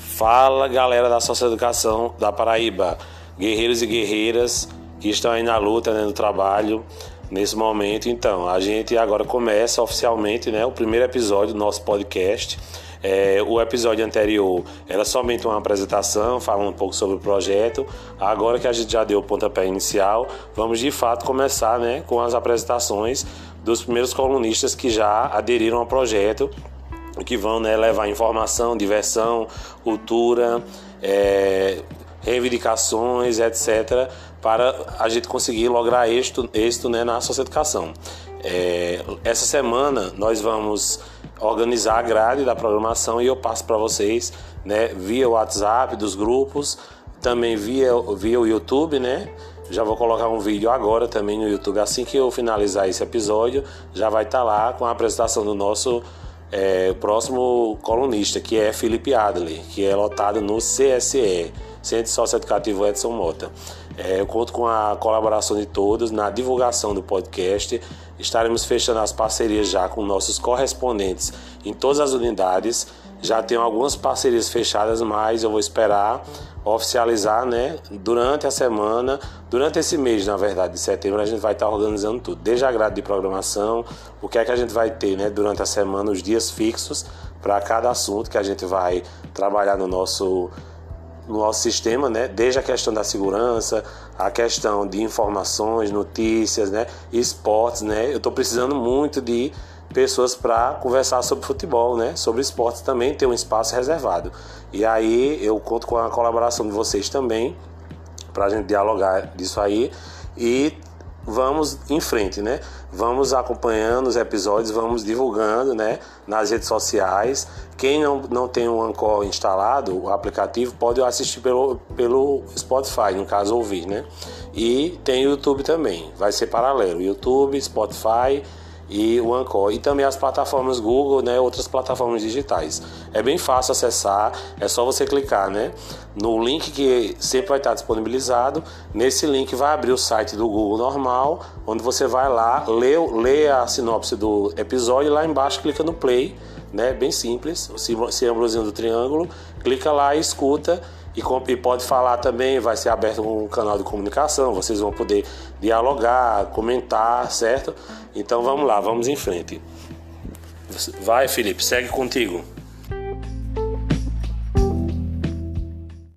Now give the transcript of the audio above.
Fala galera da Socioeducação da Paraíba, guerreiros e guerreiras que estão aí na luta, né, no trabalho nesse momento. Então, a gente agora começa oficialmente né, o primeiro episódio do nosso podcast. É, o episódio anterior era somente uma apresentação, falando um pouco sobre o projeto. Agora que a gente já deu o pontapé inicial, vamos de fato começar né, com as apresentações dos primeiros colunistas que já aderiram ao projeto que vão né, levar informação, diversão, cultura, é, reivindicações, etc., para a gente conseguir lograr êxito, êxito né, na socioeducação. É, essa semana nós vamos organizar a grade da programação e eu passo para vocês né, via WhatsApp dos grupos, também via, via o YouTube, né? Já vou colocar um vídeo agora também no YouTube. Assim que eu finalizar esse episódio, já vai estar tá lá com a apresentação do nosso é, próximo colunista, que é Felipe Adler, que é lotado no CSE, Centro Socioeducativo Edson Mota. É, eu conto com a colaboração de todos na divulgação do podcast. Estaremos fechando as parcerias já com nossos correspondentes em todas as unidades. Já tenho algumas parcerias fechadas, mas eu vou esperar oficializar, né? Durante a semana, durante esse mês, na verdade, de setembro, a gente vai estar organizando tudo, desde a grade de programação, o que é que a gente vai ter, né? Durante a semana, os dias fixos para cada assunto que a gente vai trabalhar no nosso no nosso sistema, né? Desde a questão da segurança, a questão de informações, notícias, né? Esportes, né? Eu estou precisando muito de pessoas para conversar sobre futebol, né? Sobre esportes também ter um espaço reservado. E aí eu conto com a colaboração de vocês também para a gente dialogar disso aí e vamos em frente, né? Vamos acompanhando os episódios, vamos divulgando, né? Nas redes sociais. Quem não, não tem o Anchor instalado, o aplicativo, pode assistir pelo, pelo Spotify, no caso ouvir, né? E tem YouTube também, vai ser paralelo. YouTube, Spotify e o Anchor e também as plataformas Google, né, outras plataformas digitais. É bem fácil acessar, é só você clicar, né, no link que sempre vai estar disponibilizado. Nesse link vai abrir o site do Google normal, onde você vai lá, lê, lê a sinopse do episódio e lá embaixo clica no play, né, bem simples, o símbolozinho do triângulo, clica lá e escuta e, pode falar também, vai ser aberto um canal de comunicação, vocês vão poder dialogar, comentar, certo? Então vamos lá, vamos em frente. Vai, Felipe, segue contigo.